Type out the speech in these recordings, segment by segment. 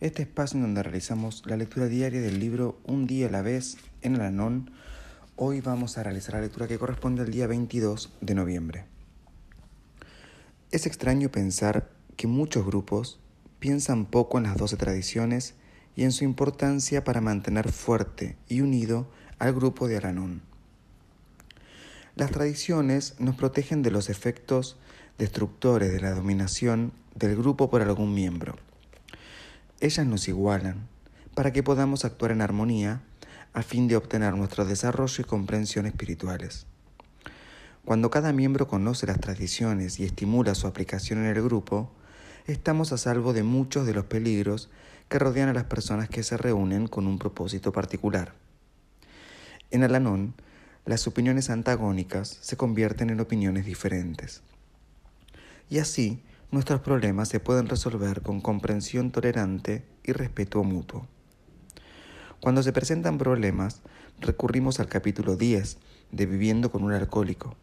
este espacio en donde realizamos la lectura diaria del libro Un día a la vez en Alalón Hoy vamos a realizar la lectura que corresponde al día 22 de noviembre. Es extraño pensar que muchos grupos piensan poco en las doce tradiciones y en su importancia para mantener fuerte y unido al grupo de Aranón. Las tradiciones nos protegen de los efectos destructores de la dominación del grupo por algún miembro. Ellas nos igualan para que podamos actuar en armonía a fin de obtener nuestro desarrollo y comprensión espirituales. Cuando cada miembro conoce las tradiciones y estimula su aplicación en el grupo, estamos a salvo de muchos de los peligros que rodean a las personas que se reúnen con un propósito particular. En Alanón, las opiniones antagónicas se convierten en opiniones diferentes. Y así, nuestros problemas se pueden resolver con comprensión tolerante y respeto mutuo. Cuando se presentan problemas, recurrimos al capítulo 10 de Viviendo con un alcohólico,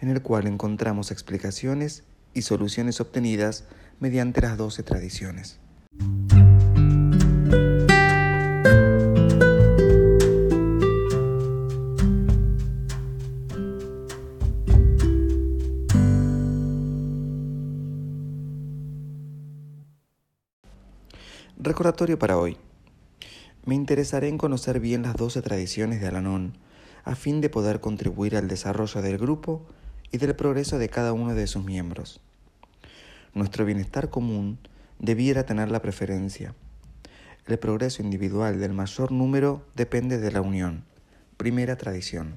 en el cual encontramos explicaciones y soluciones obtenidas mediante las doce tradiciones. Recordatorio para hoy. Me interesaré en conocer bien las doce tradiciones de Alanón, a fin de poder contribuir al desarrollo del grupo y del progreso de cada uno de sus miembros. Nuestro bienestar común debiera tener la preferencia. El progreso individual del mayor número depende de la unión. Primera tradición.